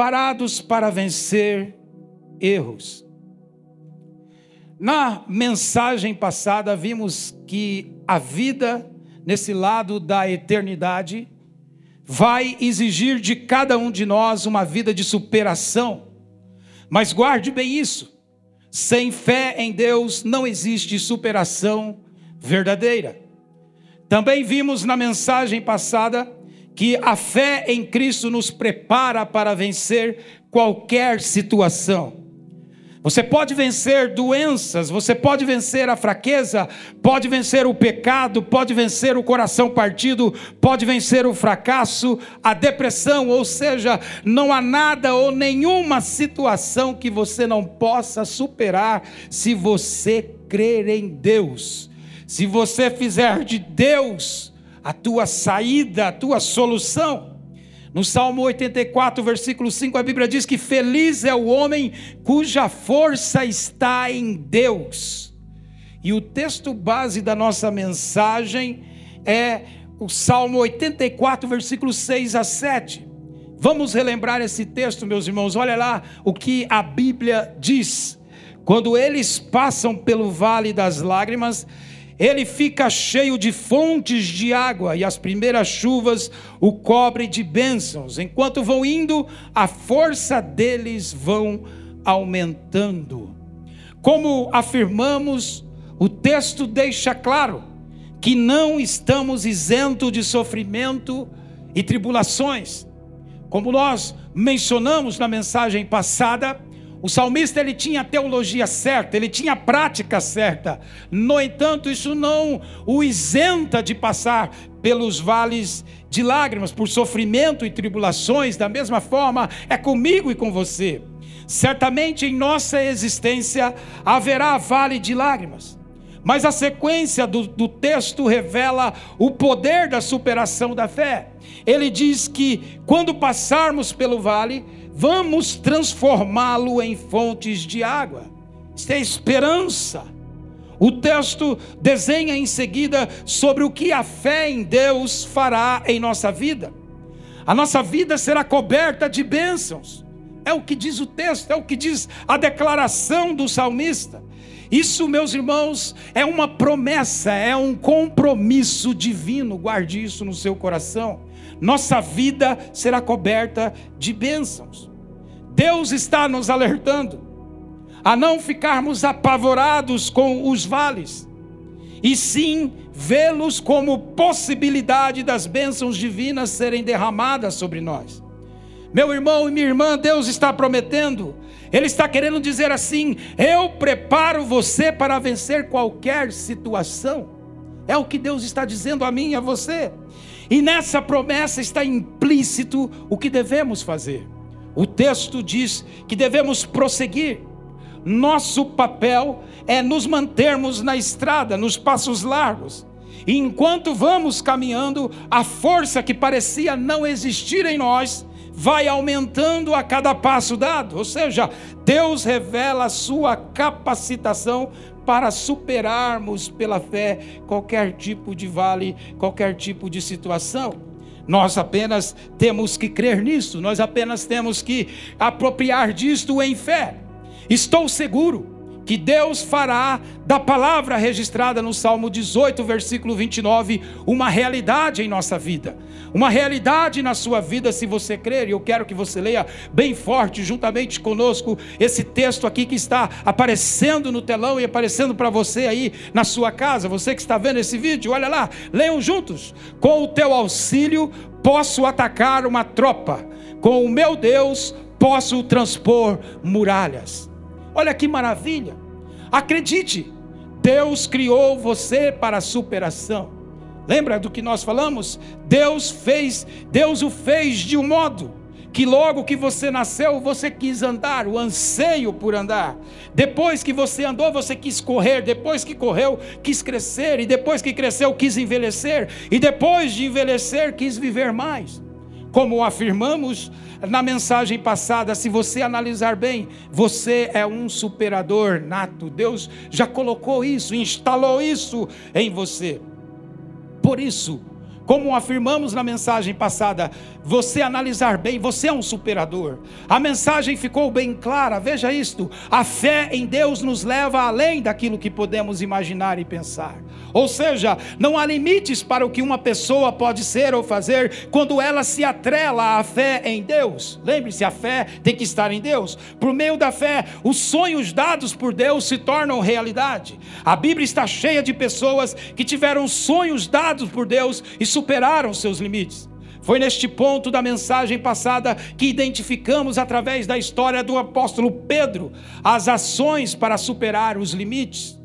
preparados para vencer erros. Na mensagem passada, vimos que a vida nesse lado da eternidade vai exigir de cada um de nós uma vida de superação. Mas guarde bem isso: sem fé em Deus não existe superação verdadeira. Também vimos na mensagem passada que a fé em Cristo nos prepara para vencer qualquer situação. Você pode vencer doenças, você pode vencer a fraqueza, pode vencer o pecado, pode vencer o coração partido, pode vencer o fracasso, a depressão, ou seja, não há nada ou nenhuma situação que você não possa superar se você crer em Deus. Se você fizer de Deus a tua saída, a tua solução. No Salmo 84, versículo 5, a Bíblia diz que feliz é o homem cuja força está em Deus. E o texto base da nossa mensagem é o Salmo 84, versículo 6 a 7. Vamos relembrar esse texto, meus irmãos. Olha lá o que a Bíblia diz. Quando eles passam pelo vale das lágrimas, ele fica cheio de fontes de água, e as primeiras chuvas o cobrem de bênçãos. Enquanto vão indo, a força deles vão aumentando. Como afirmamos, o texto deixa claro que não estamos isentos de sofrimento e tribulações. Como nós mencionamos na mensagem passada, o salmista ele tinha a teologia certa, ele tinha a prática certa. No entanto, isso não o isenta de passar pelos vales de lágrimas, por sofrimento e tribulações, da mesma forma é comigo e com você. Certamente em nossa existência haverá vale de lágrimas. Mas a sequência do, do, texto revela o poder da superação da fé. Ele diz que quando passarmos pelo vale, vamos transformá-lo em fontes de água. Isso é esperança. O texto desenha em seguida sobre o que a fé em Deus fará em nossa vida. A nossa vida será coberta de bênçãos. É o que diz o texto, é o que diz a declaração do salmista. Isso, meus irmãos, é uma promessa, é um compromisso divino. Guarde isso no seu coração. Nossa vida será coberta de bênçãos. Deus está nos alertando a não ficarmos apavorados com os vales, e sim vê-los como possibilidade das bênçãos divinas serem derramadas sobre nós. Meu irmão e minha irmã, Deus está prometendo, Ele está querendo dizer assim: eu preparo você para vencer qualquer situação. É o que Deus está dizendo a mim e a você. E nessa promessa está implícito o que devemos fazer. O texto diz que devemos prosseguir. Nosso papel é nos mantermos na estrada, nos passos largos. E enquanto vamos caminhando, a força que parecia não existir em nós vai aumentando a cada passo dado. Ou seja, Deus revela a sua capacitação para superarmos pela fé qualquer tipo de vale, qualquer tipo de situação. Nós apenas temos que crer nisso, nós apenas temos que apropriar disto em fé. Estou seguro que Deus fará da palavra registrada no Salmo 18, versículo 29, uma realidade em nossa vida. Uma realidade na sua vida, se você crer, e eu quero que você leia bem forte, juntamente conosco, esse texto aqui que está aparecendo no telão e aparecendo para você aí na sua casa, você que está vendo esse vídeo, olha lá, leiam juntos. Com o teu auxílio, posso atacar uma tropa, com o meu Deus, posso transpor muralhas. Olha que maravilha. Acredite, Deus criou você para a superação. Lembra do que nós falamos? Deus fez, Deus o fez de um modo que logo que você nasceu, você quis andar, o anseio por andar. Depois que você andou, você quis correr, depois que correu, quis crescer, e depois que cresceu, quis envelhecer, e depois de envelhecer, quis viver mais. Como afirmamos na mensagem passada, se você analisar bem, você é um superador nato. Deus já colocou isso, instalou isso em você. Por isso, como afirmamos na mensagem passada, você analisar bem, você é um superador. A mensagem ficou bem clara, veja isto: a fé em Deus nos leva além daquilo que podemos imaginar e pensar. Ou seja, não há limites para o que uma pessoa pode ser ou fazer quando ela se atrela à fé em Deus. Lembre-se, a fé tem que estar em Deus. Por meio da fé, os sonhos dados por Deus se tornam realidade. A Bíblia está cheia de pessoas que tiveram sonhos dados por Deus e superaram seus limites. Foi neste ponto da mensagem passada que identificamos, através da história do apóstolo Pedro, as ações para superar os limites.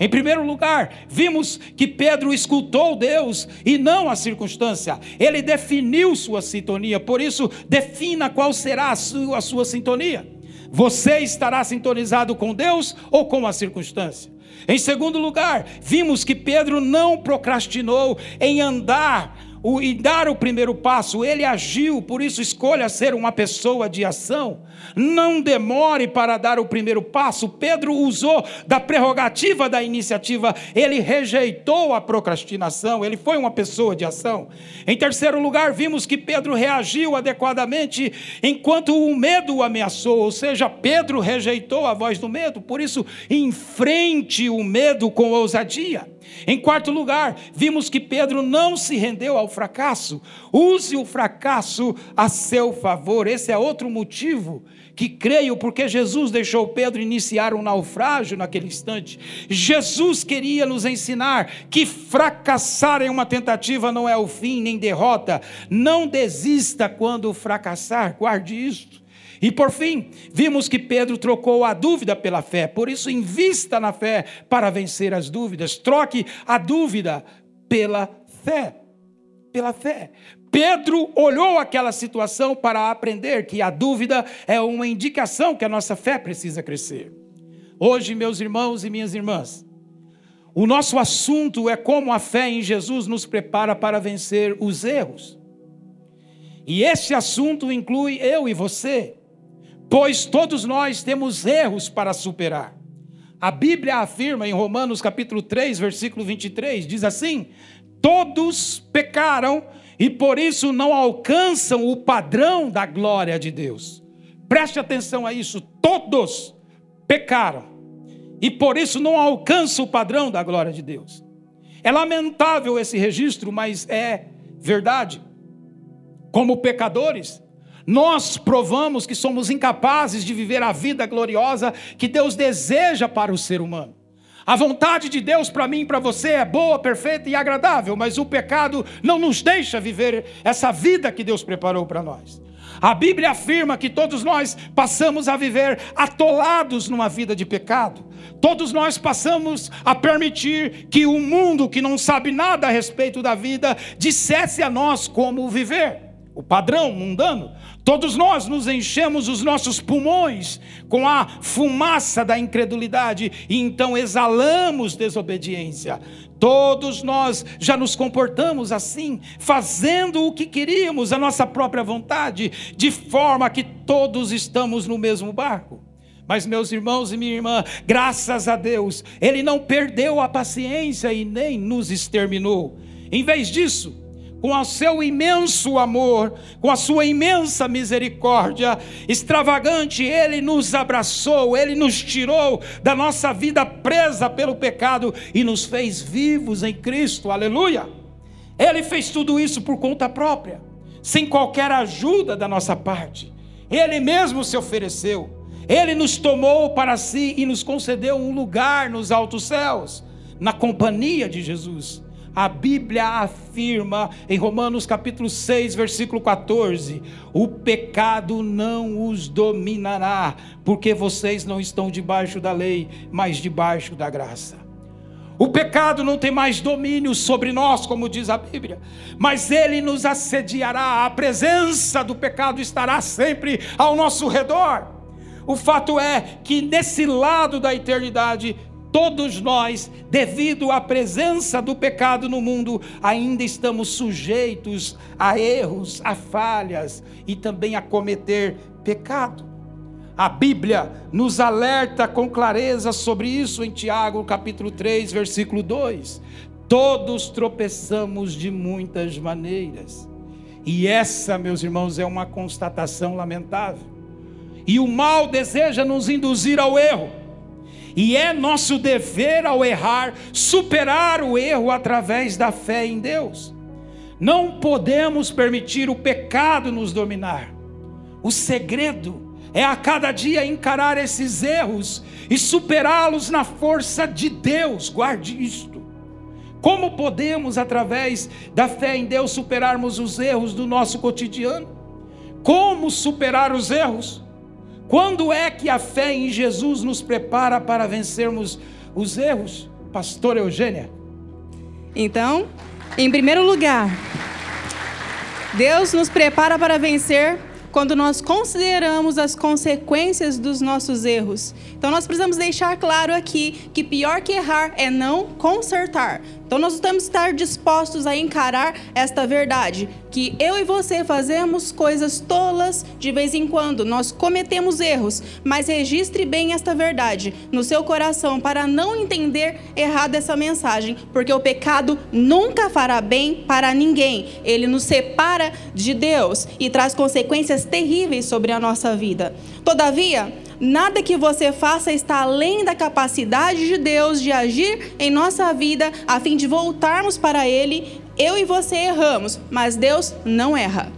Em primeiro lugar, vimos que Pedro escutou Deus e não a circunstância. Ele definiu sua sintonia, por isso, defina qual será a sua, a sua sintonia. Você estará sintonizado com Deus ou com a circunstância? Em segundo lugar, vimos que Pedro não procrastinou em andar o, e dar o primeiro passo, ele agiu, por isso escolha ser uma pessoa de ação. Não demore para dar o primeiro passo. Pedro usou da prerrogativa da iniciativa, ele rejeitou a procrastinação, ele foi uma pessoa de ação. Em terceiro lugar, vimos que Pedro reagiu adequadamente enquanto o medo o ameaçou, ou seja, Pedro rejeitou a voz do medo, por isso, enfrente o medo com ousadia. Em quarto lugar, vimos que Pedro não se rendeu ao fracasso. Use o fracasso a seu favor. Esse é outro motivo que creio, porque Jesus deixou Pedro iniciar um naufrágio naquele instante. Jesus queria nos ensinar que fracassar em uma tentativa não é o fim nem derrota. Não desista quando fracassar, guarde isso. E por fim, vimos que Pedro trocou a dúvida pela fé, por isso, invista na fé para vencer as dúvidas. Troque a dúvida pela fé. Pela fé. Pedro olhou aquela situação para aprender que a dúvida é uma indicação que a nossa fé precisa crescer. Hoje, meus irmãos e minhas irmãs, o nosso assunto é como a fé em Jesus nos prepara para vencer os erros. E esse assunto inclui eu e você pois todos nós temos erros para superar. A Bíblia afirma em Romanos capítulo 3, versículo 23, diz assim: Todos pecaram e por isso não alcançam o padrão da glória de Deus. Preste atenção a isso, todos pecaram e por isso não alcançam o padrão da glória de Deus. É lamentável esse registro, mas é verdade. Como pecadores, nós provamos que somos incapazes de viver a vida gloriosa que Deus deseja para o ser humano. A vontade de Deus para mim e para você é boa, perfeita e agradável, mas o pecado não nos deixa viver essa vida que Deus preparou para nós. A Bíblia afirma que todos nós passamos a viver atolados numa vida de pecado. Todos nós passamos a permitir que o mundo que não sabe nada a respeito da vida dissesse a nós como viver. O padrão mundano Todos nós nos enchemos os nossos pulmões com a fumaça da incredulidade e então exalamos desobediência. Todos nós já nos comportamos assim, fazendo o que queríamos, a nossa própria vontade, de forma que todos estamos no mesmo barco. Mas, meus irmãos e minha irmã, graças a Deus, Ele não perdeu a paciência e nem nos exterminou. Em vez disso, com o seu imenso amor, com a sua imensa misericórdia extravagante, Ele nos abraçou, Ele nos tirou da nossa vida presa pelo pecado e nos fez vivos em Cristo, aleluia. Ele fez tudo isso por conta própria, sem qualquer ajuda da nossa parte. Ele mesmo se ofereceu, Ele nos tomou para si e nos concedeu um lugar nos altos céus, na companhia de Jesus. A Bíblia afirma em Romanos capítulo 6, versículo 14: o pecado não os dominará, porque vocês não estão debaixo da lei, mas debaixo da graça. O pecado não tem mais domínio sobre nós, como diz a Bíblia, mas ele nos assediará, a presença do pecado estará sempre ao nosso redor. O fato é que nesse lado da eternidade Todos nós, devido à presença do pecado no mundo, ainda estamos sujeitos a erros, a falhas e também a cometer pecado. A Bíblia nos alerta com clareza sobre isso em Tiago, capítulo 3, versículo 2. Todos tropeçamos de muitas maneiras. E essa, meus irmãos, é uma constatação lamentável. E o mal deseja nos induzir ao erro. E é nosso dever, ao errar, superar o erro através da fé em Deus. Não podemos permitir o pecado nos dominar. O segredo é a cada dia encarar esses erros e superá-los na força de Deus. Guarde isto. Como podemos, através da fé em Deus, superarmos os erros do nosso cotidiano? Como superar os erros? Quando é que a fé em Jesus nos prepara para vencermos os erros? Pastor Eugênia. Então, em primeiro lugar, Deus nos prepara para vencer quando nós consideramos as consequências dos nossos erros. Então nós precisamos deixar claro aqui que pior que errar é não consertar. Então nós temos que estar dispostos a encarar esta verdade, que eu e você fazemos coisas tolas de vez em quando, nós cometemos erros, mas registre bem esta verdade no seu coração para não entender errado essa mensagem, porque o pecado nunca fará bem para ninguém. Ele nos separa de Deus e traz consequências terríveis sobre a nossa vida. Todavia, Nada que você faça está além da capacidade de Deus de agir em nossa vida a fim de voltarmos para Ele. Eu e você erramos, mas Deus não erra.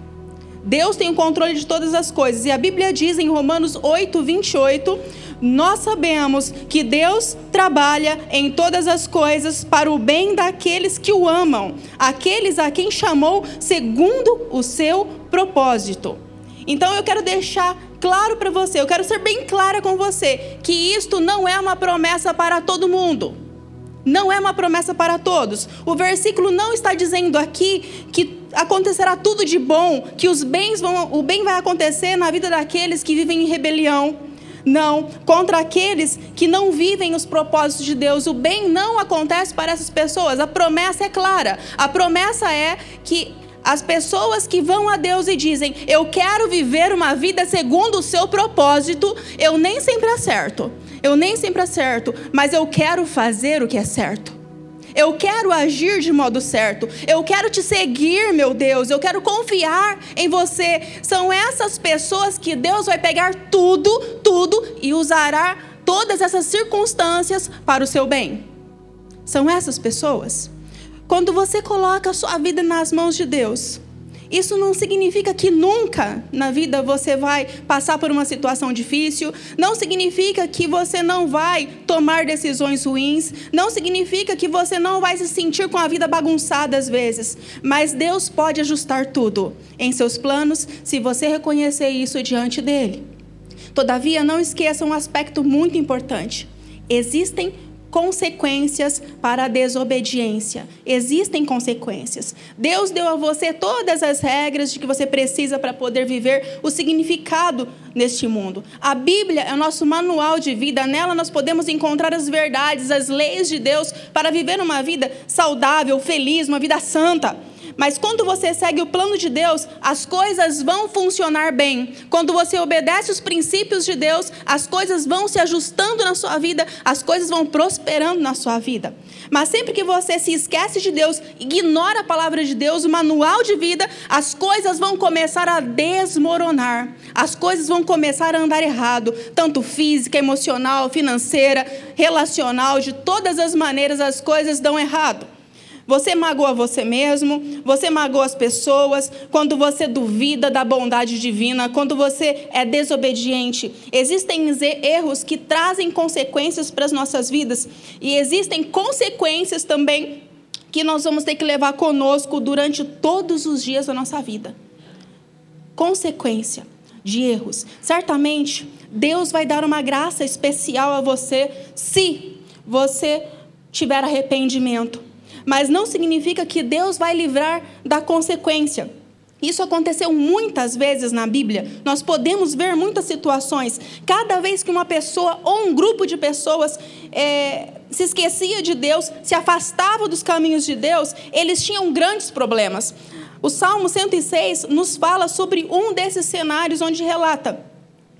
Deus tem o controle de todas as coisas. E a Bíblia diz em Romanos 8, 28, nós sabemos que Deus trabalha em todas as coisas para o bem daqueles que o amam, aqueles a quem chamou segundo o seu propósito. Então eu quero deixar claro para você, eu quero ser bem clara com você, que isto não é uma promessa para todo mundo. Não é uma promessa para todos. O versículo não está dizendo aqui que acontecerá tudo de bom, que os bens vão, o bem vai acontecer na vida daqueles que vivem em rebelião. Não, contra aqueles que não vivem os propósitos de Deus, o bem não acontece para essas pessoas. A promessa é clara. A promessa é que as pessoas que vão a Deus e dizem, eu quero viver uma vida segundo o seu propósito, eu nem sempre acerto. Eu nem sempre acerto, mas eu quero fazer o que é certo. Eu quero agir de modo certo. Eu quero te seguir, meu Deus. Eu quero confiar em você. São essas pessoas que Deus vai pegar tudo, tudo e usará todas essas circunstâncias para o seu bem. São essas pessoas. Quando você coloca a sua vida nas mãos de Deus, isso não significa que nunca na vida você vai passar por uma situação difícil, não significa que você não vai tomar decisões ruins, não significa que você não vai se sentir com a vida bagunçada às vezes, mas Deus pode ajustar tudo em seus planos se você reconhecer isso diante dele. Todavia, não esqueça um aspecto muito importante. Existem consequências para a desobediência. Existem consequências. Deus deu a você todas as regras de que você precisa para poder viver o significado neste mundo. A Bíblia é o nosso manual de vida, nela nós podemos encontrar as verdades, as leis de Deus para viver uma vida saudável, feliz, uma vida santa. Mas quando você segue o plano de Deus, as coisas vão funcionar bem. Quando você obedece os princípios de Deus, as coisas vão se ajustando na sua vida, as coisas vão prosperando na sua vida. Mas sempre que você se esquece de Deus, ignora a palavra de Deus, o manual de vida, as coisas vão começar a desmoronar. As coisas vão começar a andar errado, tanto física, emocional, financeira, relacional, de todas as maneiras as coisas dão errado. Você magoa você mesmo, você magoa as pessoas, quando você duvida da bondade divina, quando você é desobediente. Existem erros que trazem consequências para as nossas vidas e existem consequências também que nós vamos ter que levar conosco durante todos os dias da nossa vida. Consequência de erros. Certamente, Deus vai dar uma graça especial a você se você tiver arrependimento mas não significa que Deus vai livrar da consequência. Isso aconteceu muitas vezes na Bíblia. Nós podemos ver muitas situações. Cada vez que uma pessoa ou um grupo de pessoas é, se esquecia de Deus, se afastava dos caminhos de Deus, eles tinham grandes problemas. O Salmo 106 nos fala sobre um desses cenários onde relata: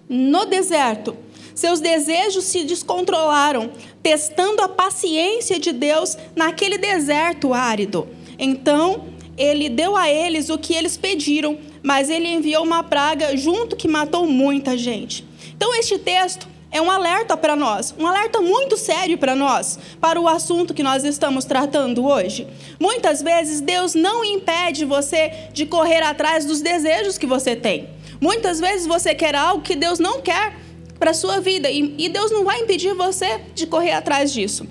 no deserto Seus desejos se descontrolaram, testando a paciência de Deus naquele deserto árido. Então, ele deu a eles o que eles pediram, mas ele enviou uma praga junto que matou muita gente. Então, este texto é um alerta para nós, um alerta muito sério para nós, para o assunto que nós estamos tratando hoje. Muitas vezes Deus não impede você de correr atrás dos desejos que você tem. Muitas vezes você quer algo que Deus não quer para a sua vida e Deus não vai impedir você de correr atrás disso.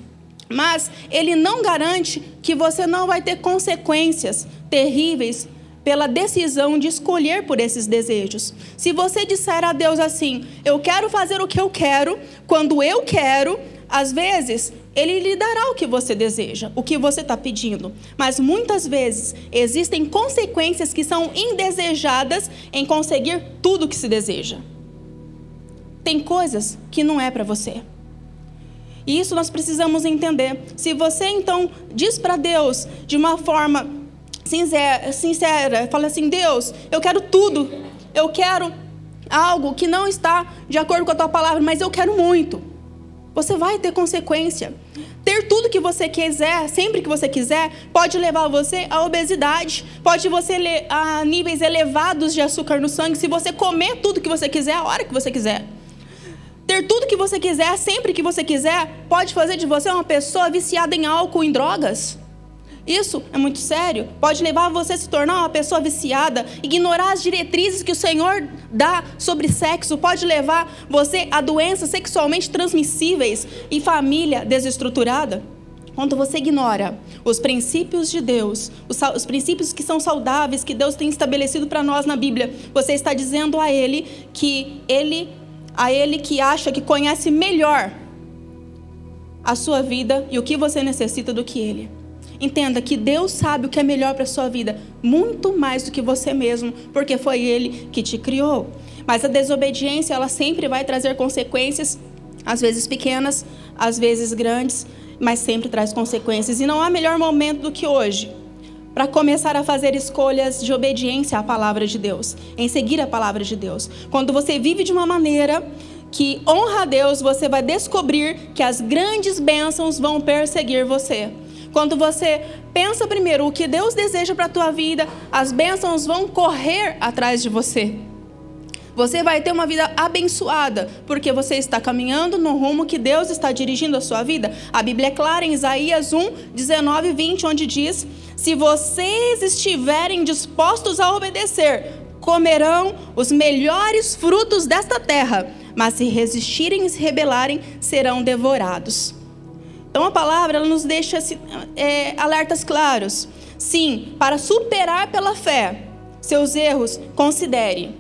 Mas Ele não garante que você não vai ter consequências terríveis pela decisão de escolher por esses desejos. Se você disser a Deus assim: Eu quero fazer o que eu quero, quando eu quero, às vezes ele lhe dará o que você deseja, o que você está pedindo. Mas muitas vezes existem consequências que são indesejadas em conseguir tudo o que se deseja. Tem coisas que não é para você. E isso nós precisamos entender. Se você então diz para Deus de uma forma sincera, sincera, fala assim: Deus, eu quero tudo, eu quero algo que não está de acordo com a tua palavra, mas eu quero muito. Você vai ter consequência. Ter tudo que você quiser, sempre que você quiser, pode levar você à obesidade, pode você a níveis elevados de açúcar no sangue, se você comer tudo que você quiser, a hora que você quiser. Ter tudo que você quiser, sempre que você quiser, pode fazer de você uma pessoa viciada em álcool, em drogas. Isso é muito sério. Pode levar você a se tornar uma pessoa viciada, ignorar as diretrizes que o Senhor dá sobre sexo, pode levar você a doenças sexualmente transmissíveis e família desestruturada. Quando você ignora os princípios de Deus, os, os princípios que são saudáveis, que Deus tem estabelecido para nós na Bíblia, você está dizendo a Ele que Ele, a Ele que acha que conhece melhor a sua vida e o que você necessita do que Ele. Entenda que Deus sabe o que é melhor para a sua vida, muito mais do que você mesmo, porque foi Ele que te criou. Mas a desobediência, ela sempre vai trazer consequências, às vezes pequenas, às vezes grandes, mas sempre traz consequências. E não há melhor momento do que hoje para começar a fazer escolhas de obediência à palavra de Deus, em seguir a palavra de Deus. Quando você vive de uma maneira que honra a Deus, você vai descobrir que as grandes bênçãos vão perseguir você. Quando você pensa primeiro o que Deus deseja para a tua vida, as bênçãos vão correr atrás de você. Você vai ter uma vida abençoada, porque você está caminhando no rumo que Deus está dirigindo a sua vida. A Bíblia é clara em Isaías 1, 19 e 20, onde diz: Se vocês estiverem dispostos a obedecer, comerão os melhores frutos desta terra, mas se resistirem e se rebelarem, serão devorados. Então a palavra ela nos deixa é, alertas claros. Sim, para superar pela fé seus erros, considere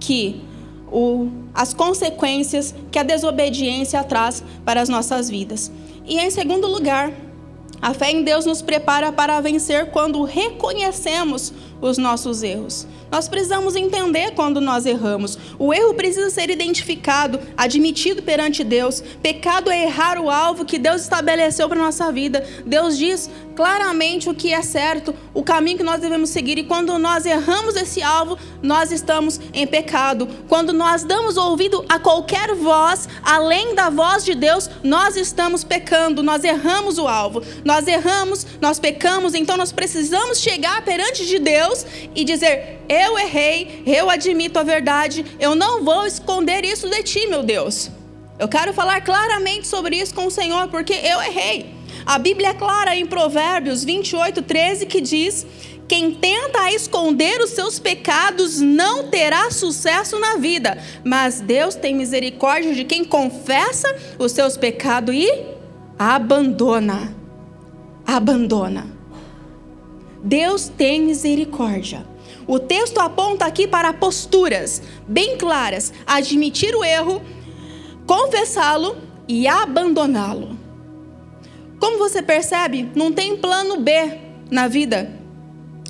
que o, as consequências que a desobediência traz para as nossas vidas. E em segundo lugar, a fé em Deus nos prepara para vencer quando reconhecemos os nossos erros. Nós precisamos entender quando nós erramos. O erro precisa ser identificado, admitido perante Deus. Pecado é errar o alvo que Deus estabeleceu para nossa vida. Deus diz claramente o que é certo, o caminho que nós devemos seguir. E quando nós erramos esse alvo, nós estamos em pecado. Quando nós damos ouvido a qualquer voz, além da voz de Deus, nós estamos pecando, nós erramos o alvo. Nós erramos, nós pecamos, então nós precisamos chegar perante de Deus e dizer: Eu errei, eu admito a verdade, eu não vou esconder isso de ti, meu Deus. Eu quero falar claramente sobre isso com o Senhor, porque eu errei. A Bíblia é clara em Provérbios 28, 13, que diz: Quem tenta esconder os seus pecados não terá sucesso na vida, mas Deus tem misericórdia de quem confessa os seus pecados e abandona. Abandona. Deus tem misericórdia. O texto aponta aqui para posturas bem claras: admitir o erro, confessá-lo e abandoná-lo. Como você percebe, não tem plano B na vida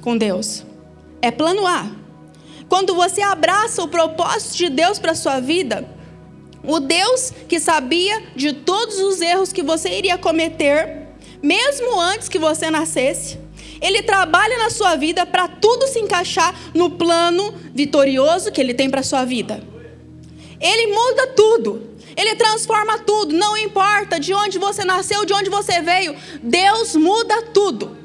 com Deus. É plano A. Quando você abraça o propósito de Deus para sua vida, o Deus que sabia de todos os erros que você iria cometer, mesmo antes que você nascesse, ele trabalha na sua vida para tudo se encaixar no plano vitorioso que ele tem para sua vida. Ele muda tudo. Ele transforma tudo, não importa de onde você nasceu, de onde você veio. Deus muda tudo.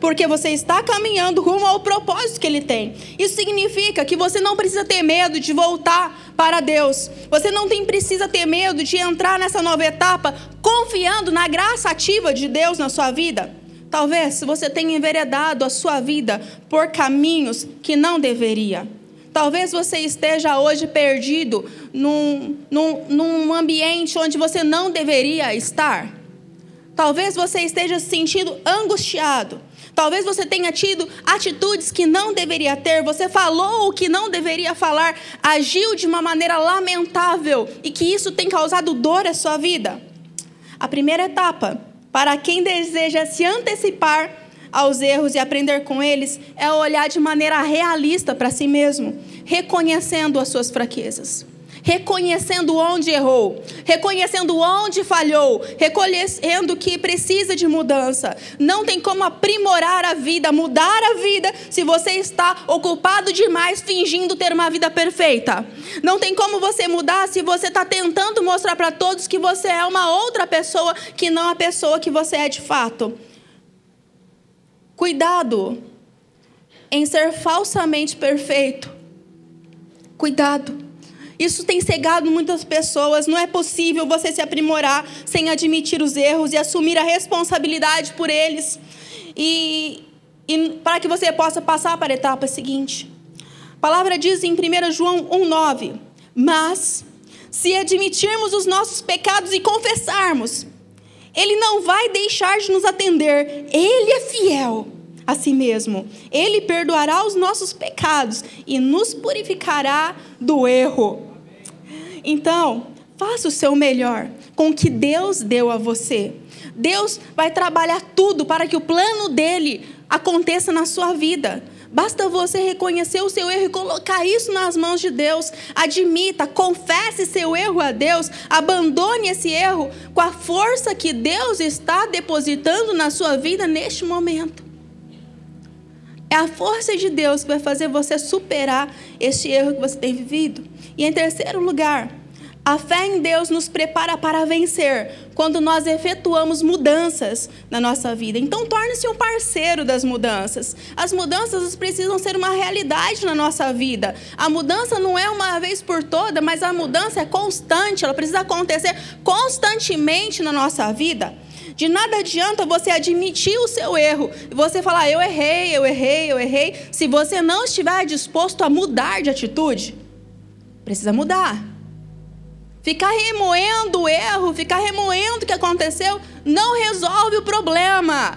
Porque você está caminhando rumo ao propósito que ele tem. Isso significa que você não precisa ter medo de voltar para Deus. Você não tem, precisa ter medo de entrar nessa nova etapa confiando na graça ativa de Deus na sua vida. Talvez você tenha enveredado a sua vida por caminhos que não deveria. Talvez você esteja hoje perdido num, num, num ambiente onde você não deveria estar. Talvez você esteja se sentindo angustiado. Talvez você tenha tido atitudes que não deveria ter, você falou o que não deveria falar, agiu de uma maneira lamentável e que isso tem causado dor à sua vida. A primeira etapa, para quem deseja se antecipar aos erros e aprender com eles é olhar de maneira realista para si mesmo, reconhecendo as suas fraquezas, reconhecendo onde errou, reconhecendo onde falhou, reconhecendo que precisa de mudança. Não tem como aprimorar a vida, mudar a vida, se você está ocupado demais fingindo ter uma vida perfeita. Não tem como você mudar se você está tentando mostrar para todos que você é uma outra pessoa que não a pessoa que você é de fato. Cuidado em ser falsamente perfeito. Cuidado. Isso tem cegado muitas pessoas. Não é possível você se aprimorar sem admitir os erros e assumir a responsabilidade por eles. E, e para que você possa passar para a etapa seguinte. A palavra diz em 1 João 1,9: Mas, se admitirmos os nossos pecados e confessarmos, ele não vai deixar de nos atender. Ele é fiel a si mesmo. Ele perdoará os nossos pecados e nos purificará do erro. Então, faça o seu melhor com o que Deus deu a você. Deus vai trabalhar tudo para que o plano dele aconteça na sua vida. Basta você reconhecer o seu erro e colocar isso nas mãos de Deus. Admita, confesse seu erro a Deus, abandone esse erro com a força que Deus está depositando na sua vida neste momento. É a força de Deus que vai fazer você superar este erro que você tem vivido. E em terceiro lugar, a fé em Deus nos prepara para vencer quando nós efetuamos mudanças na nossa vida. Então, torne-se um parceiro das mudanças. As mudanças precisam ser uma realidade na nossa vida. A mudança não é uma vez por toda, mas a mudança é constante, ela precisa acontecer constantemente na nossa vida. De nada adianta você admitir o seu erro e você falar, eu errei, eu errei, eu errei, se você não estiver disposto a mudar de atitude. Precisa mudar. Ficar remoendo o erro, ficar remoendo o que aconteceu, não resolve o problema.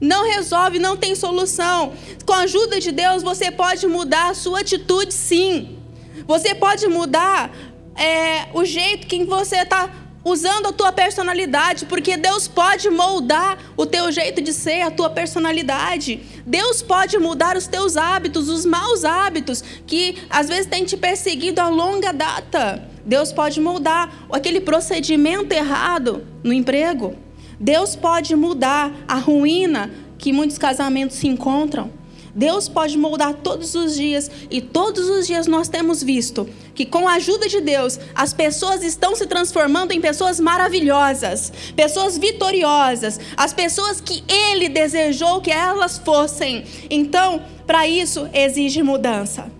Não resolve, não tem solução. Com a ajuda de Deus, você pode mudar a sua atitude, sim. Você pode mudar é, o jeito que você está usando a tua personalidade, porque Deus pode moldar o teu jeito de ser, a tua personalidade. Deus pode mudar os teus hábitos, os maus hábitos que às vezes têm te perseguido a longa data. Deus pode mudar aquele procedimento errado no emprego. Deus pode mudar a ruína que muitos casamentos se encontram. Deus pode moldar todos os dias e todos os dias nós temos visto que com a ajuda de Deus as pessoas estão se transformando em pessoas maravilhosas, pessoas vitoriosas, as pessoas que Ele desejou que elas fossem. Então, para isso exige mudança.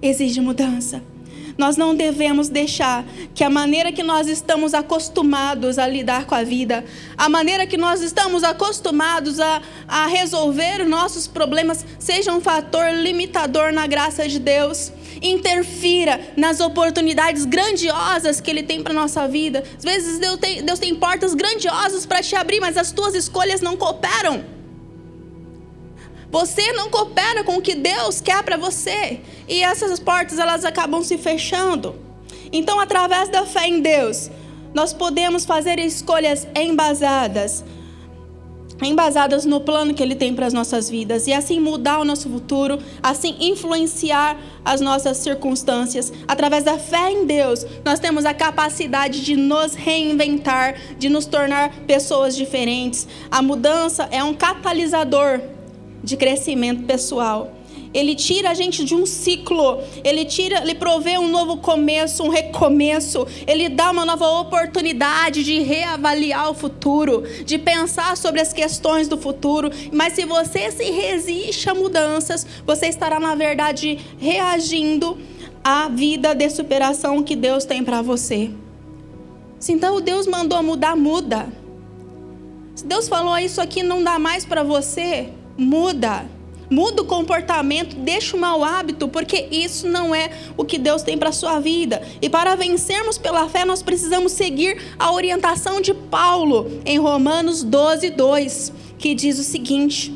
Exige mudança. Nós não devemos deixar que a maneira que nós estamos acostumados a lidar com a vida, a maneira que nós estamos acostumados a, a resolver nossos problemas, seja um fator limitador na graça de Deus. Interfira nas oportunidades grandiosas que Ele tem para nossa vida. Às vezes Deus tem, Deus tem portas grandiosas para te abrir, mas as tuas escolhas não cooperam. Você não coopera com o que Deus quer para você. E essas portas elas acabam se fechando. Então, através da fé em Deus, nós podemos fazer escolhas embasadas embasadas no plano que Ele tem para as nossas vidas e assim mudar o nosso futuro, assim influenciar as nossas circunstâncias. Através da fé em Deus, nós temos a capacidade de nos reinventar, de nos tornar pessoas diferentes. A mudança é um catalisador de crescimento pessoal. Ele tira a gente de um ciclo, ele tira, ele provê um novo começo, um recomeço, ele dá uma nova oportunidade de reavaliar o futuro, de pensar sobre as questões do futuro. Mas se você se resiste a mudanças, você estará na verdade reagindo à vida de superação que Deus tem para você. Se então Deus mandou mudar, muda. Se Deus falou isso aqui não dá mais para você, muda. Muda o comportamento, deixa o mau hábito, porque isso não é o que Deus tem para a sua vida. E para vencermos pela fé, nós precisamos seguir a orientação de Paulo em Romanos 12, 2, que diz o seguinte: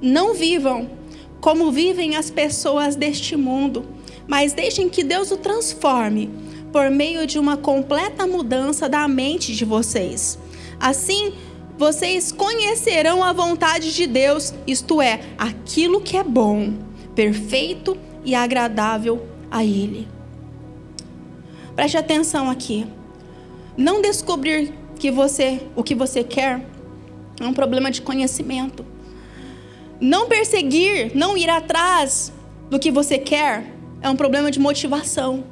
Não vivam como vivem as pessoas deste mundo, mas deixem que Deus o transforme por meio de uma completa mudança da mente de vocês. Assim, vocês conhecerão a vontade de Deus, isto é, aquilo que é bom, perfeito e agradável a Ele. Preste atenção aqui. Não descobrir que você, o que você quer é um problema de conhecimento. Não perseguir, não ir atrás do que você quer é um problema de motivação.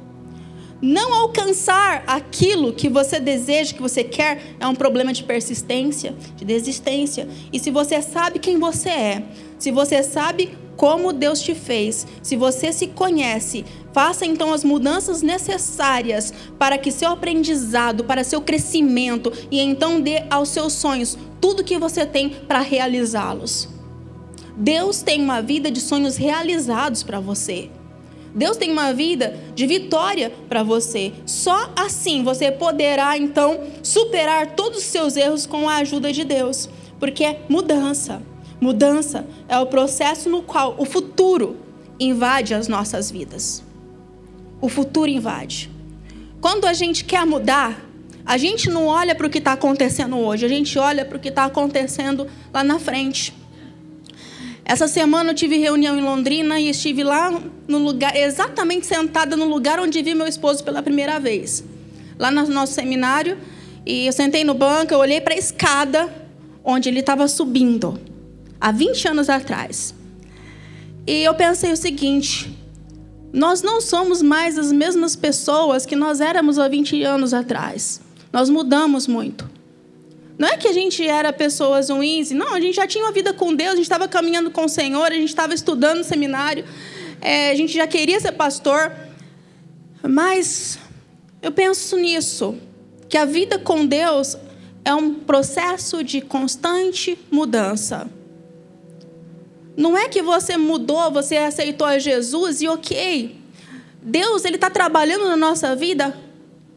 Não alcançar aquilo que você deseja, que você quer, é um problema de persistência, de desistência. E se você sabe quem você é, se você sabe como Deus te fez, se você se conhece, faça então as mudanças necessárias para que seu aprendizado, para seu crescimento e então dê aos seus sonhos tudo que você tem para realizá-los. Deus tem uma vida de sonhos realizados para você. Deus tem uma vida de vitória para você. Só assim você poderá então superar todos os seus erros com a ajuda de Deus, porque é mudança. Mudança é o processo no qual o futuro invade as nossas vidas. O futuro invade. Quando a gente quer mudar, a gente não olha para o que está acontecendo hoje, a gente olha para o que está acontecendo lá na frente. Essa semana eu tive reunião em Londrina e estive lá no lugar, exatamente sentada no lugar onde vi meu esposo pela primeira vez. Lá no nosso seminário, e eu sentei no banco, eu olhei para a escada onde ele estava subindo, há 20 anos atrás. E eu pensei o seguinte: nós não somos mais as mesmas pessoas que nós éramos há 20 anos atrás. Nós mudamos muito. Não é que a gente era pessoas ruins, não, a gente já tinha uma vida com Deus, a gente estava caminhando com o Senhor, a gente estava estudando no seminário, é, a gente já queria ser pastor. Mas eu penso nisso, que a vida com Deus é um processo de constante mudança. Não é que você mudou, você aceitou a Jesus e ok. Deus ele está trabalhando na nossa vida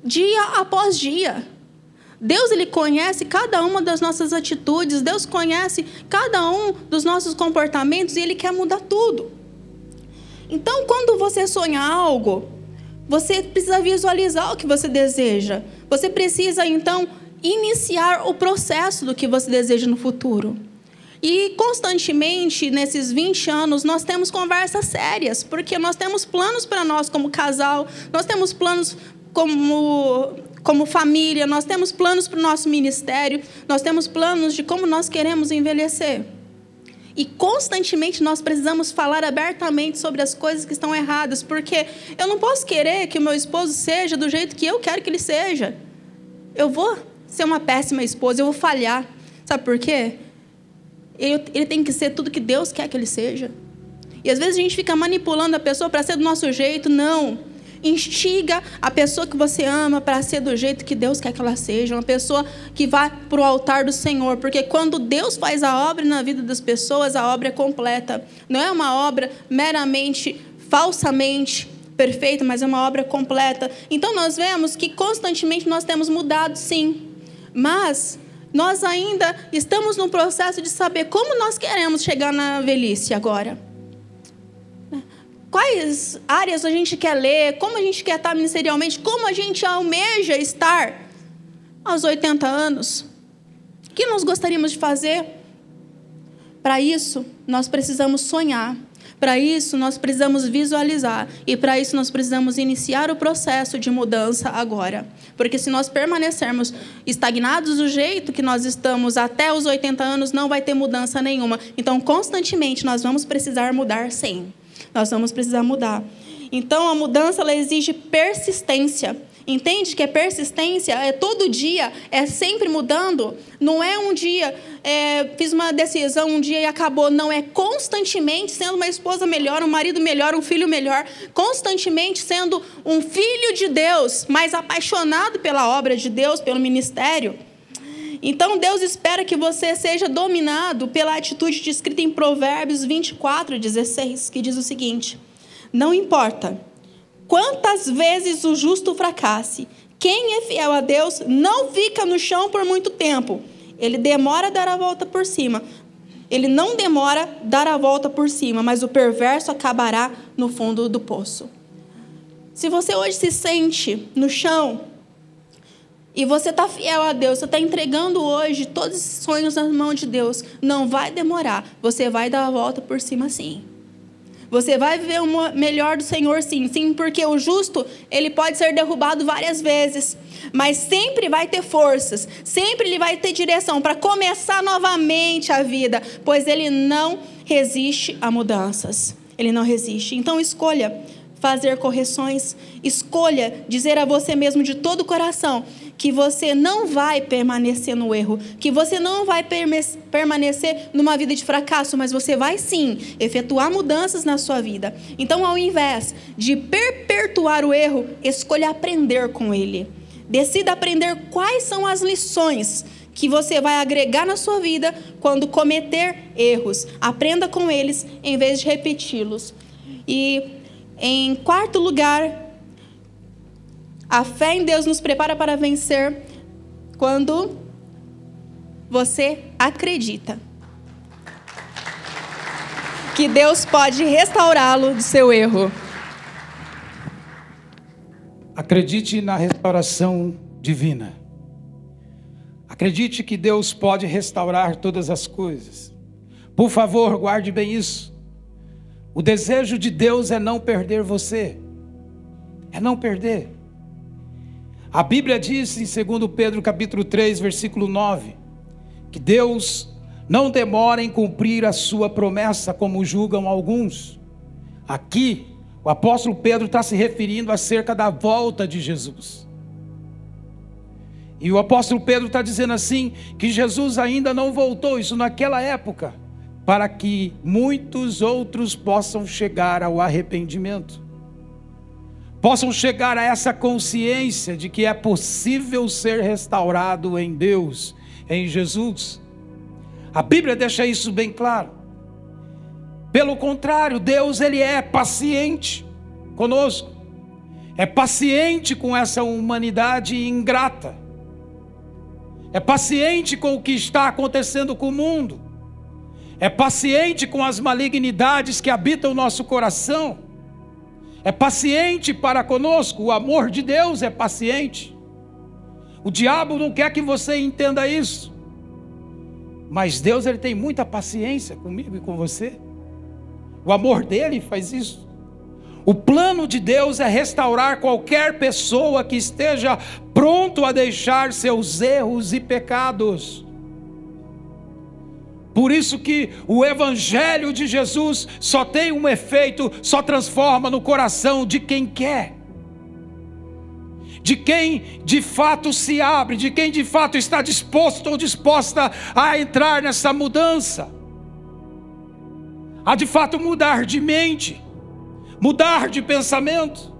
dia após dia. Deus ele conhece cada uma das nossas atitudes, Deus conhece cada um dos nossos comportamentos e ele quer mudar tudo. Então, quando você sonha algo, você precisa visualizar o que você deseja. Você precisa então iniciar o processo do que você deseja no futuro. E constantemente, nesses 20 anos, nós temos conversas sérias, porque nós temos planos para nós como casal, nós temos planos como como família, nós temos planos para o nosso ministério, nós temos planos de como nós queremos envelhecer. E constantemente nós precisamos falar abertamente sobre as coisas que estão erradas, porque eu não posso querer que o meu esposo seja do jeito que eu quero que ele seja. Eu vou ser uma péssima esposa, eu vou falhar. Sabe por quê? Ele, ele tem que ser tudo que Deus quer que ele seja. E às vezes a gente fica manipulando a pessoa para ser do nosso jeito. Não. Instiga a pessoa que você ama para ser do jeito que Deus quer que ela seja, uma pessoa que vá para o altar do Senhor, porque quando Deus faz a obra na vida das pessoas, a obra é completa. Não é uma obra meramente, falsamente perfeita, mas é uma obra completa. Então nós vemos que constantemente nós temos mudado, sim, mas nós ainda estamos no processo de saber como nós queremos chegar na velhice agora quais áreas a gente quer ler, como a gente quer estar ministerialmente, como a gente almeja estar aos 80 anos. O que nós gostaríamos de fazer? Para isso, nós precisamos sonhar. Para isso, nós precisamos visualizar e para isso nós precisamos iniciar o processo de mudança agora. Porque se nós permanecermos estagnados do jeito que nós estamos até os 80 anos, não vai ter mudança nenhuma. Então, constantemente nós vamos precisar mudar sim. Nós vamos precisar mudar. Então, a mudança ela exige persistência. Entende que é persistência, é todo dia, é sempre mudando. Não é um dia, é, fiz uma decisão um dia e acabou. Não, é constantemente sendo uma esposa melhor, um marido melhor, um filho melhor. Constantemente sendo um filho de Deus, mais apaixonado pela obra de Deus, pelo ministério. Então Deus espera que você seja dominado pela atitude descrita em Provérbios 24, 16, que diz o seguinte: Não importa Quantas vezes o justo fracasse? Quem é fiel a Deus não fica no chão por muito tempo. Ele demora a dar a volta por cima. Ele não demora a dar a volta por cima, mas o perverso acabará no fundo do poço. Se você hoje se sente no chão e você está fiel a Deus, você está entregando hoje todos esses sonhos nas mãos de Deus, não vai demorar. Você vai dar a volta por cima sim. Você vai viver o melhor do Senhor, sim. Sim, porque o justo, ele pode ser derrubado várias vezes, mas sempre vai ter forças, sempre ele vai ter direção para começar novamente a vida, pois ele não resiste a mudanças. Ele não resiste. Então escolha fazer correções, escolha dizer a você mesmo de todo o coração que você não vai permanecer no erro, que você não vai permanecer numa vida de fracasso, mas você vai sim efetuar mudanças na sua vida. Então, ao invés de perpetuar o erro, escolha aprender com ele. Decida aprender quais são as lições que você vai agregar na sua vida quando cometer erros. Aprenda com eles em vez de repeti-los. E em quarto lugar, a fé em Deus nos prepara para vencer quando você acredita que Deus pode restaurá-lo do seu erro. Acredite na restauração divina. Acredite que Deus pode restaurar todas as coisas. Por favor, guarde bem isso. O desejo de Deus é não perder você. É não perder. A Bíblia diz em 2 Pedro capítulo 3, versículo 9, que Deus não demora em cumprir a sua promessa, como julgam alguns. Aqui, o apóstolo Pedro está se referindo acerca da volta de Jesus. E o apóstolo Pedro está dizendo assim: que Jesus ainda não voltou, isso naquela época, para que muitos outros possam chegar ao arrependimento possam chegar a essa consciência de que é possível ser restaurado em Deus, em Jesus. A Bíblia deixa isso bem claro. Pelo contrário, Deus ele é paciente conosco. É paciente com essa humanidade ingrata. É paciente com o que está acontecendo com o mundo. É paciente com as malignidades que habitam o nosso coração é paciente para conosco, o amor de Deus é paciente. O diabo não quer que você entenda isso. Mas Deus ele tem muita paciência comigo e com você. O amor dele faz isso. O plano de Deus é restaurar qualquer pessoa que esteja pronto a deixar seus erros e pecados. Por isso que o evangelho de Jesus só tem um efeito, só transforma no coração de quem quer. De quem de fato se abre, de quem de fato está disposto ou disposta a entrar nessa mudança. A de fato mudar de mente, mudar de pensamento.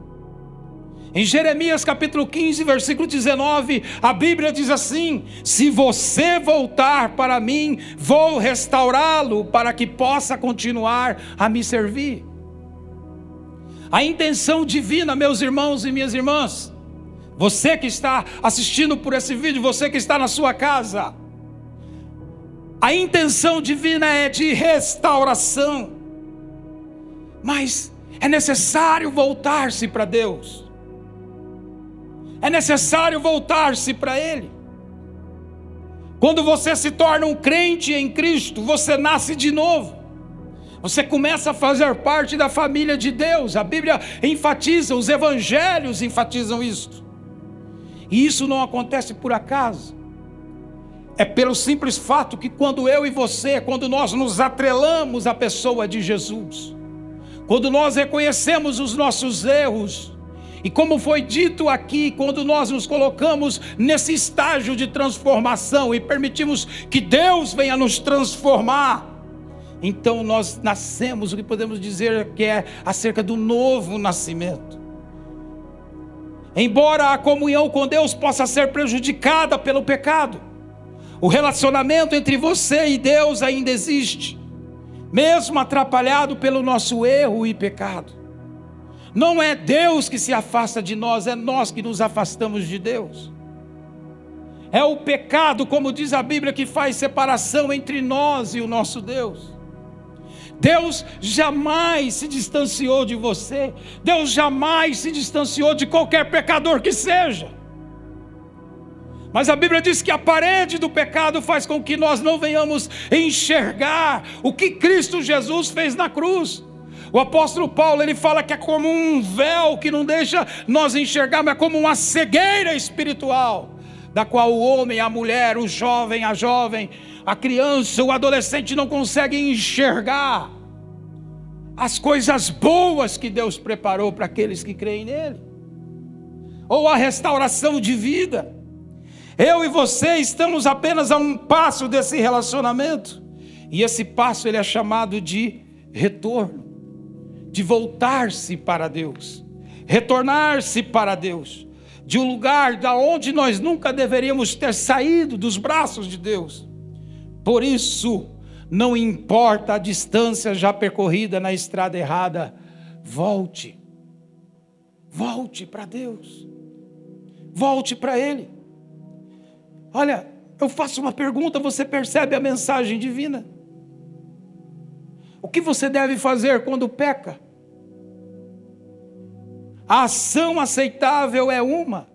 Em Jeremias capítulo 15, versículo 19, a Bíblia diz assim: Se você voltar para mim, vou restaurá-lo para que possa continuar a me servir. A intenção divina, meus irmãos e minhas irmãs, você que está assistindo por esse vídeo, você que está na sua casa, a intenção divina é de restauração, mas é necessário voltar-se para Deus é necessário voltar-se para Ele. Quando você se torna um crente em Cristo, você nasce de novo. Você começa a fazer parte da família de Deus. A Bíblia enfatiza, os evangelhos enfatizam isso. E isso não acontece por acaso. É pelo simples fato que quando eu e você, quando nós nos atrelamos à pessoa de Jesus, quando nós reconhecemos os nossos erros, e como foi dito aqui, quando nós nos colocamos nesse estágio de transformação e permitimos que Deus venha nos transformar, então nós nascemos, o que podemos dizer que é acerca do novo nascimento. Embora a comunhão com Deus possa ser prejudicada pelo pecado, o relacionamento entre você e Deus ainda existe, mesmo atrapalhado pelo nosso erro e pecado. Não é Deus que se afasta de nós, é nós que nos afastamos de Deus. É o pecado, como diz a Bíblia, que faz separação entre nós e o nosso Deus. Deus jamais se distanciou de você. Deus jamais se distanciou de qualquer pecador que seja. Mas a Bíblia diz que a parede do pecado faz com que nós não venhamos enxergar o que Cristo Jesus fez na cruz. O apóstolo Paulo ele fala que é como um véu que não deixa nós enxergar, mas é como uma cegueira espiritual, da qual o homem, a mulher, o jovem, a jovem, a criança, o adolescente não conseguem enxergar as coisas boas que Deus preparou para aqueles que creem nele, ou a restauração de vida. Eu e você estamos apenas a um passo desse relacionamento, e esse passo ele é chamado de retorno, de voltar-se para Deus, retornar-se para Deus, de um lugar da onde nós nunca deveríamos ter saído dos braços de Deus. Por isso, não importa a distância já percorrida na estrada errada, volte. Volte para Deus. Volte para Ele. Olha, eu faço uma pergunta, você percebe a mensagem divina? O que você deve fazer quando peca? A ação aceitável é uma: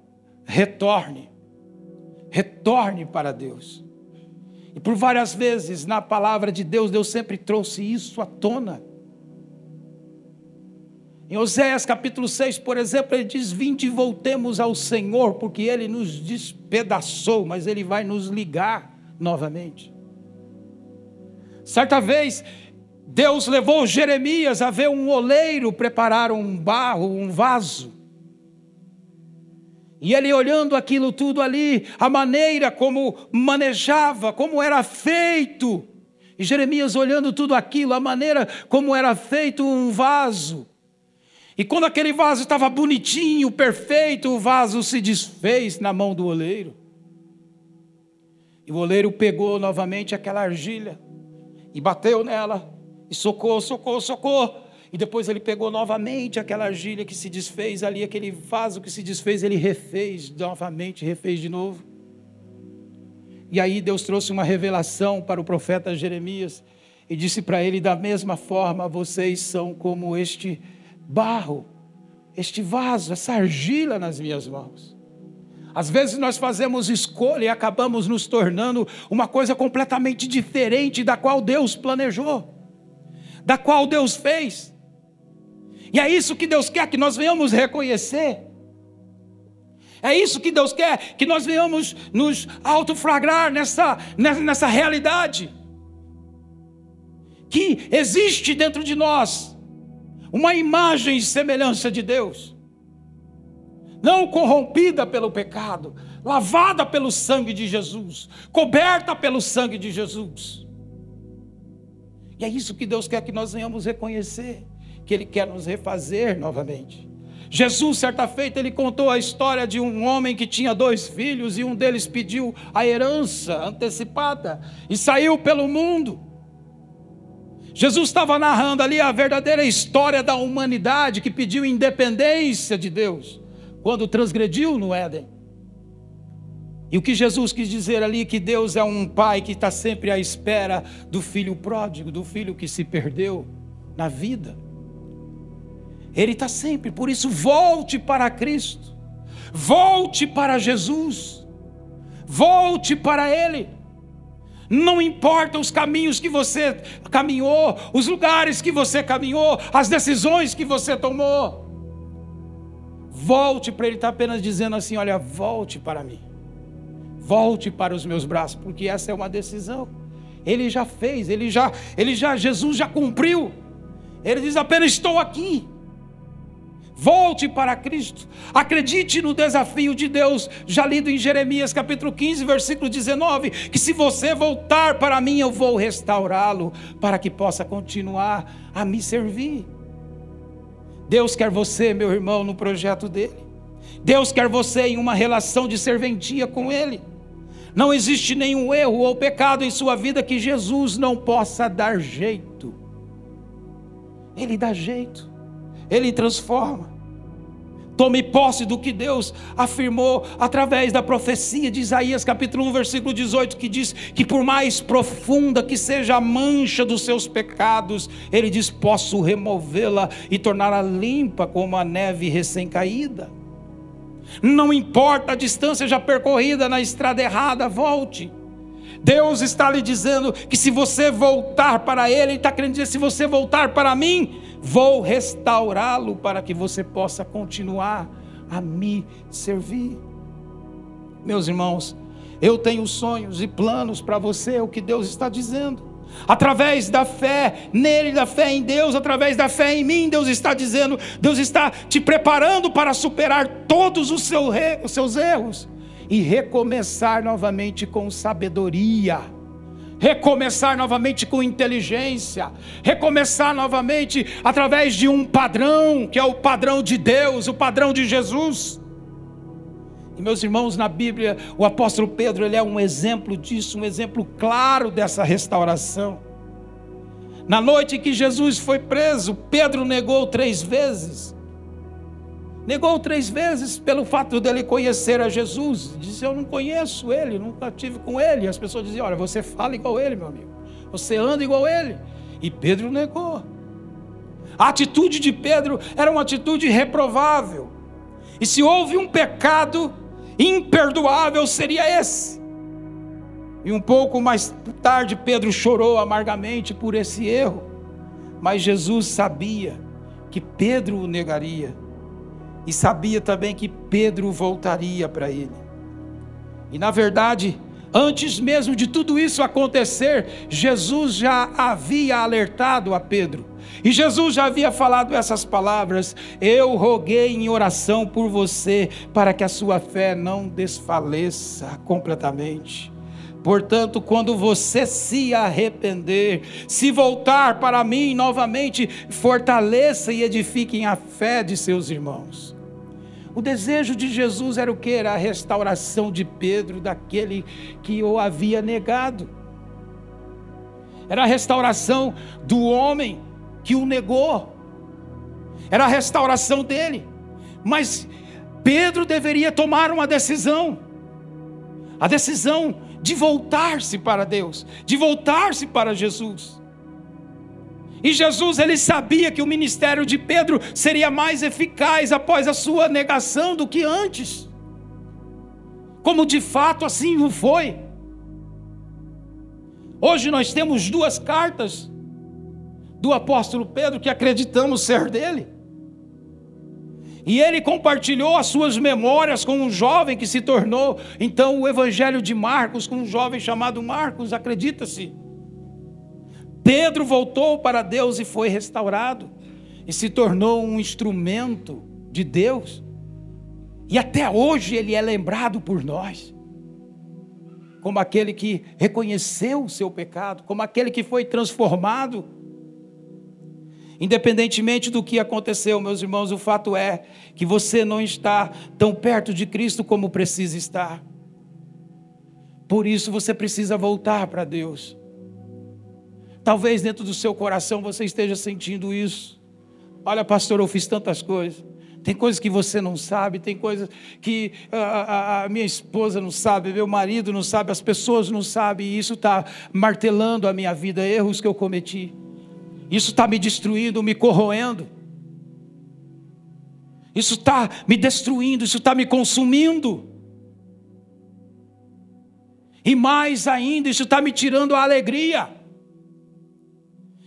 retorne. Retorne para Deus. E por várias vezes na palavra de Deus, Deus sempre trouxe isso à tona. Em Oséias capítulo 6, por exemplo, ele diz: Vinde e voltemos ao Senhor, porque ele nos despedaçou, mas ele vai nos ligar novamente. Certa vez, Deus levou Jeremias a ver um oleiro preparar um barro, um vaso. E ele olhando aquilo tudo ali, a maneira como manejava, como era feito. E Jeremias olhando tudo aquilo, a maneira como era feito um vaso. E quando aquele vaso estava bonitinho, perfeito, o vaso se desfez na mão do oleiro. E o oleiro pegou novamente aquela argilha e bateu nela, e socou, socou, socou. E depois ele pegou novamente aquela argilha que se desfez ali, aquele vaso que se desfez, ele refez novamente, refez de novo. E aí Deus trouxe uma revelação para o profeta Jeremias e disse para ele: da mesma forma, vocês são como este barro, este vaso, essa argila nas minhas mãos. Às vezes nós fazemos escolha e acabamos nos tornando uma coisa completamente diferente da qual Deus planejou, da qual Deus fez. E é isso que Deus quer que nós venhamos reconhecer. É isso que Deus quer, que nós venhamos nos autoflagrar nessa, nessa realidade. Que existe dentro de nós uma imagem e semelhança de Deus, não corrompida pelo pecado, lavada pelo sangue de Jesus, coberta pelo sangue de Jesus. E é isso que Deus quer que nós venhamos reconhecer que Ele quer nos refazer novamente. Jesus, certa feita, ele contou a história de um homem que tinha dois filhos e um deles pediu a herança antecipada e saiu pelo mundo. Jesus estava narrando ali a verdadeira história da humanidade que pediu independência de Deus quando transgrediu no Éden. E o que Jesus quis dizer ali é que Deus é um pai que está sempre à espera do filho pródigo, do filho que se perdeu na vida. Ele está sempre, por isso, volte para Cristo, volte para Jesus, volte para Ele. Não importa os caminhos que você caminhou, os lugares que você caminhou, as decisões que você tomou. Volte para Ele está apenas dizendo assim: olha, volte para mim, volte para os meus braços, porque essa é uma decisão. Ele já fez, ele já, ele já, Jesus já cumpriu. Ele diz apenas: estou aqui. Volte para Cristo. Acredite no desafio de Deus, já lido em Jeremias capítulo 15, versículo 19: que se você voltar para mim, eu vou restaurá-lo, para que possa continuar a me servir. Deus quer você, meu irmão, no projeto dele. Deus quer você em uma relação de serventia com Ele. Não existe nenhum erro ou pecado em sua vida que Jesus não possa dar jeito. Ele dá jeito. Ele transforma. Tome posse do que Deus afirmou através da profecia de Isaías, capítulo 1, versículo 18, que diz que por mais profunda que seja a mancha dos seus pecados, ele diz: posso removê-la e torná-la limpa como a neve recém-caída. Não importa a distância já percorrida na estrada errada, volte. Deus está lhe dizendo que se você voltar para Ele, Ele está querendo dizer: se você voltar para mim, vou restaurá-lo para que você possa continuar a me servir. Meus irmãos, eu tenho sonhos e planos para você, é o que Deus está dizendo. Através da fé nele, da fé em Deus, através da fé em mim, Deus está dizendo, Deus está te preparando para superar todos os, os seus erros e recomeçar novamente com sabedoria recomeçar novamente com inteligência, recomeçar novamente através de um padrão, que é o padrão de Deus, o padrão de Jesus. E meus irmãos, na Bíblia, o apóstolo Pedro, ele é um exemplo disso, um exemplo claro dessa restauração. Na noite que Jesus foi preso, Pedro negou três vezes. Negou três vezes pelo fato dele conhecer a Jesus. Disse: Eu não conheço ele, nunca tive com ele. As pessoas diziam: Olha, você fala igual ele, meu amigo. Você anda igual ele. E Pedro negou. A atitude de Pedro era uma atitude reprovável. E se houve um pecado imperdoável, seria esse. E um pouco mais tarde, Pedro chorou amargamente por esse erro. Mas Jesus sabia que Pedro o negaria e sabia também que Pedro voltaria para ele. E na verdade, antes mesmo de tudo isso acontecer, Jesus já havia alertado a Pedro. E Jesus já havia falado essas palavras: Eu roguei em oração por você, para que a sua fé não desfaleça completamente. Portanto, quando você se arrepender, se voltar para mim novamente, fortaleça e edifiquem a fé de seus irmãos. O desejo de Jesus era o que? Era a restauração de Pedro, daquele que o havia negado. Era a restauração do homem que o negou. Era a restauração dele. Mas Pedro deveria tomar uma decisão. A decisão de voltar-se para Deus, de voltar-se para Jesus. E Jesus ele sabia que o ministério de Pedro seria mais eficaz após a sua negação do que antes. Como de fato assim o foi. Hoje nós temos duas cartas do apóstolo Pedro que acreditamos ser dele. E ele compartilhou as suas memórias com um jovem que se tornou então o evangelho de Marcos, com um jovem chamado Marcos, acredita-se. Pedro voltou para Deus e foi restaurado, e se tornou um instrumento de Deus, e até hoje ele é lembrado por nós, como aquele que reconheceu o seu pecado, como aquele que foi transformado. Independentemente do que aconteceu, meus irmãos, o fato é que você não está tão perto de Cristo como precisa estar. Por isso você precisa voltar para Deus. Talvez dentro do seu coração você esteja sentindo isso. Olha, pastor, eu fiz tantas coisas. Tem coisas que você não sabe, tem coisas que a, a, a, minha esposa não sabe, meu marido não sabe, as pessoas não sabem, e isso está martelando a minha vida, erros que eu cometi. Isso está me destruindo, me corroendo. Isso está me destruindo, isso está me consumindo. E mais ainda, isso está me tirando a alegria.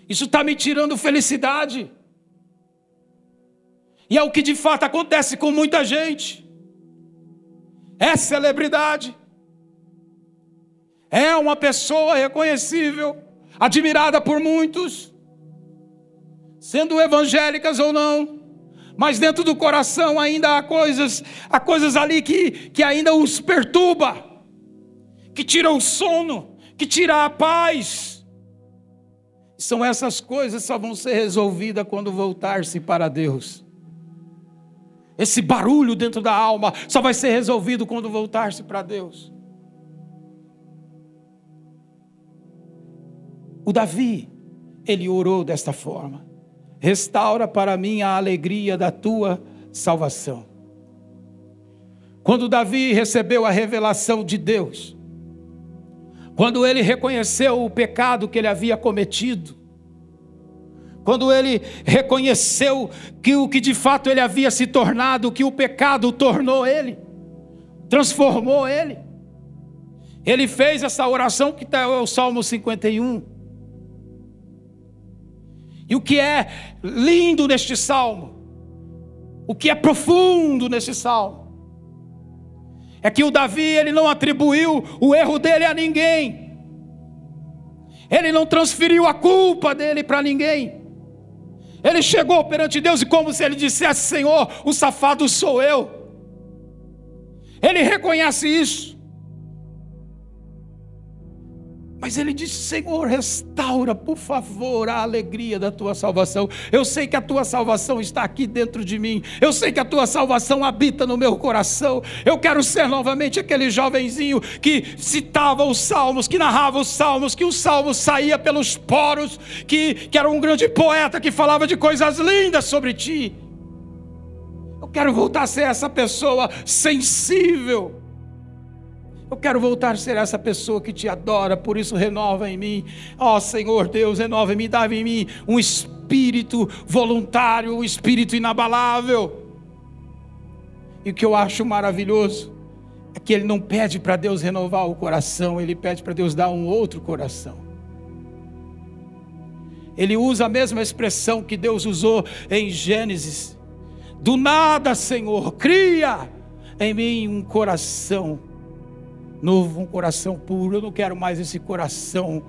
Isso está me tirando felicidade. E é o que de fato acontece com muita gente. É celebridade. É uma pessoa reconhecível, admirada por muitos, sendo evangélicas ou não, mas dentro do coração ainda há coisas, há coisas ali que, que ainda os perturba, que tiram o sono, que tiram a paz. São essas coisas que só vão ser resolvidas quando voltar-se para Deus. Esse barulho dentro da alma só vai ser resolvido quando voltar-se para Deus. O Davi, ele orou desta forma: Restaura para mim a alegria da tua salvação. Quando Davi recebeu a revelação de Deus, quando ele reconheceu o pecado que ele havia cometido, quando ele reconheceu que o que de fato ele havia se tornado, que o pecado tornou ele, transformou ele. Ele fez essa oração que está o Salmo 51. E o que é lindo neste salmo, o que é profundo neste salmo, é que o Davi ele não atribuiu o erro dele a ninguém. Ele não transferiu a culpa dele para ninguém. Ele chegou perante Deus e, como se ele dissesse: Senhor, o safado sou eu. Ele reconhece isso. Mas ele disse: Senhor, restaura, por favor, a alegria da tua salvação. Eu sei que a tua salvação está aqui dentro de mim. Eu sei que a tua salvação habita no meu coração. Eu quero ser novamente aquele jovenzinho que citava os salmos, que narrava os salmos, que o salmo saía pelos poros, que, que era um grande poeta que falava de coisas lindas sobre ti. Eu quero voltar a ser essa pessoa sensível eu quero voltar a ser essa pessoa que te adora, por isso renova em mim. Ó oh, Senhor Deus, renova em mim, dá em mim um espírito voluntário, um espírito inabalável. E o que eu acho maravilhoso é que ele não pede para Deus renovar o coração, ele pede para Deus dar um outro coração. Ele usa a mesma expressão que Deus usou em Gênesis: Do nada, Senhor, cria em mim um coração novo, um coração puro. Eu não quero mais esse coração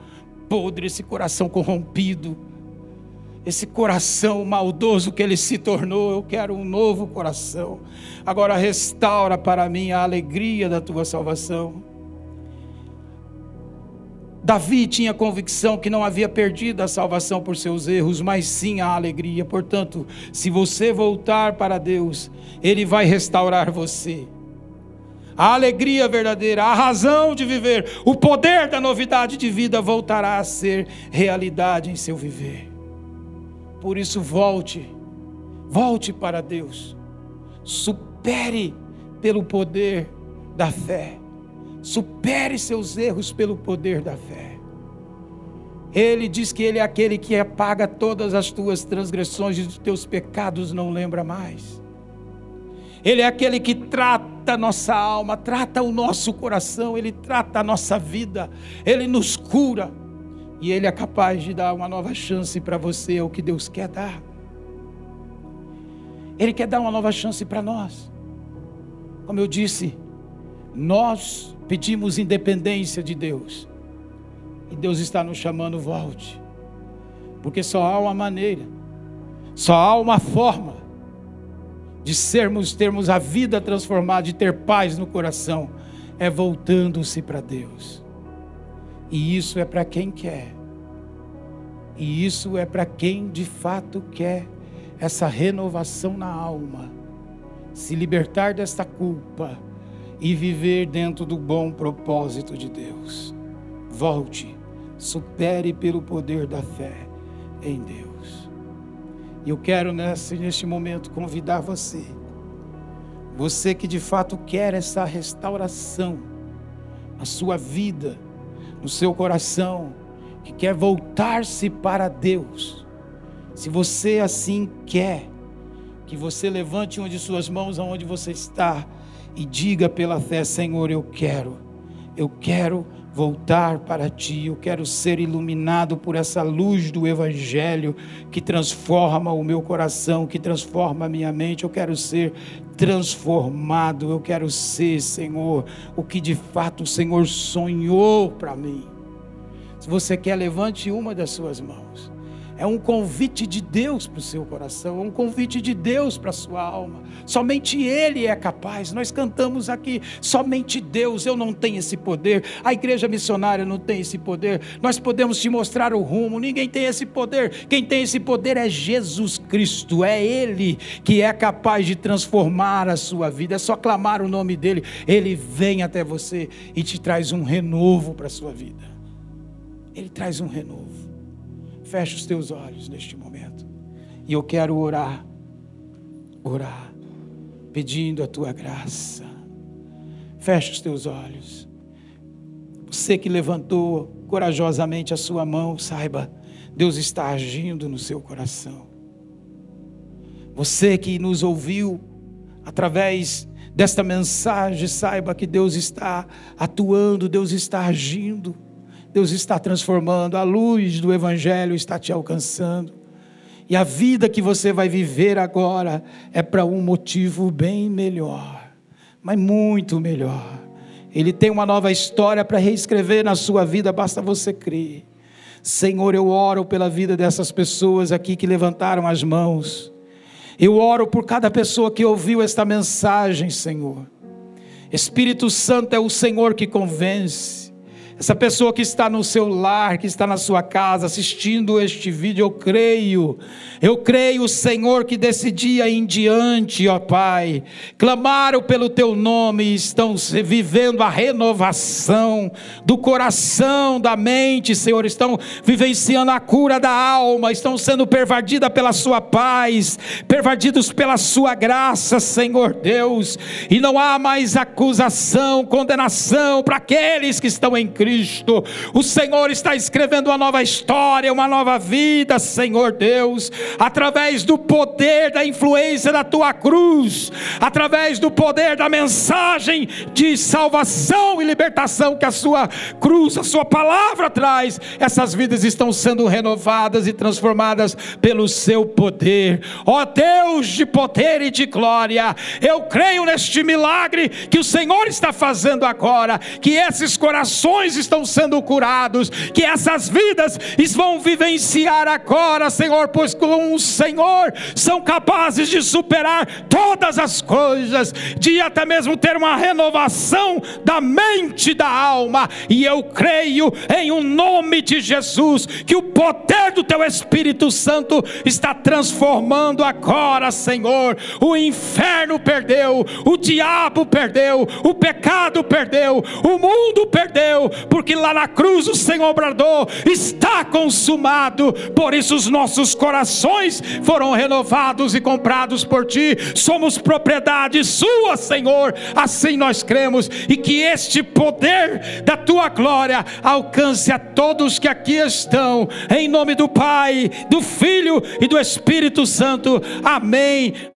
podre, esse coração corrompido, esse coração maldoso que ele se tornou. Eu quero um novo coração. Agora restaura para mim a alegria da tua salvação. Davi tinha convicção que não havia perdido a salvação por seus erros, mas sim a alegria. Portanto, se você voltar para Deus, Ele vai restaurar você a alegria verdadeira, a razão de viver, o poder da novidade de vida voltará a ser realidade em seu viver. Por isso, volte, volte para Deus, supere pelo poder da fé, supere seus erros pelo poder da fé. Ele diz que Ele é aquele que apaga todas as tuas transgressões e os teus pecados não lembra mais. Ele é aquele que trata a nossa alma, trata o nosso coração, Ele trata a nossa vida, Ele nos cura. E Ele é capaz de dar uma nova chance para você, é o que Deus quer dar. Ele quer dar uma nova chance para nós. Como eu disse, nós pedimos independência de Deus. E Deus está nos chamando, volte. Porque só há uma maneira, só há uma forma de sermos, termos a vida transformada, de ter paz no coração, é voltando-se para Deus. E isso é para quem quer. E isso é para quem de fato quer essa renovação na alma, se libertar desta culpa e viver dentro do bom propósito de Deus. Volte, supere pelo poder da fé em Deus. E eu quero nesse, neste momento convidar você, você que de fato quer essa restauração na sua vida, no seu coração, que quer voltar-se para Deus. Se você assim quer, que você levante uma de suas mãos aonde você está e diga pela fé: Senhor, eu quero, eu quero voltar para ti. Eu quero ser iluminado por essa luz do Evangelho que transforma o meu coração, que transforma a minha mente. Eu quero ser transformado. Eu quero ser, Senhor, o que de fato o Senhor sonhou para mim. Se você quer, levante uma das suas mãos. É um convite de Deus para o seu coração, é um convite de Deus para a sua alma. Somente Ele é capaz. Nós cantamos aqui, somente Deus. Eu não tenho esse poder. A igreja missionária não tem esse poder. Nós podemos te mostrar o rumo. Ninguém tem esse poder. Quem tem esse poder é Jesus Cristo. É Ele que é capaz de transformar a sua vida. É só clamar o nome dEle. Ele vem até você e te traz um renovo para a sua vida. Ele traz um renovo. Feche os teus olhos neste momento. E eu quero orar, orar, pedindo a tua graça. Feche os teus olhos. Você que levantou corajosamente a sua mão, saiba, Deus está agindo no seu coração. Você que nos ouviu através desta mensagem, saiba que Deus está atuando, Deus está agindo. Deus está transformando, a luz do Evangelho está te alcançando. E a vida que você vai viver agora é para um motivo bem melhor, mas muito melhor. Ele tem uma nova história para reescrever na sua vida, basta você crer. Senhor, eu oro pela vida dessas pessoas aqui que levantaram as mãos. Eu oro por cada pessoa que ouviu esta mensagem, Senhor. Espírito Santo é o Senhor que convence. Essa pessoa que está no seu lar, que está na sua casa assistindo este vídeo, eu creio, eu creio, Senhor, que desse dia em diante, ó Pai, clamaram pelo teu nome e estão vivendo a renovação do coração, da mente, Senhor, estão vivenciando a cura da alma, estão sendo pervadidas pela sua paz, pervadidos pela sua graça, Senhor Deus, e não há mais acusação, condenação para aqueles que estão em Cristo. Cristo. O Senhor está escrevendo uma nova história, uma nova vida, Senhor Deus, através do poder da influência da tua cruz, através do poder da mensagem de salvação e libertação que a sua cruz, a sua palavra traz. Essas vidas estão sendo renovadas e transformadas pelo seu poder. Ó Deus de poder e de glória, eu creio neste milagre que o Senhor está fazendo agora, que esses corações estão sendo curados, que essas vidas vão vivenciar agora, Senhor, pois com o Senhor são capazes de superar todas as coisas, de até mesmo ter uma renovação da mente e da alma, e eu creio em um nome de Jesus, que o poder do Teu Espírito Santo está transformando agora, Senhor. O inferno perdeu, o diabo perdeu, o pecado perdeu, o mundo perdeu, porque lá na cruz o Senhor bradou: está consumado. Por isso os nossos corações foram renovados e comprados por ti. Somos propriedade sua, Senhor. Assim nós cremos e que este poder da tua glória alcance a todos que aqui estão. Em nome do Pai, do Filho e do Espírito Santo. Amém.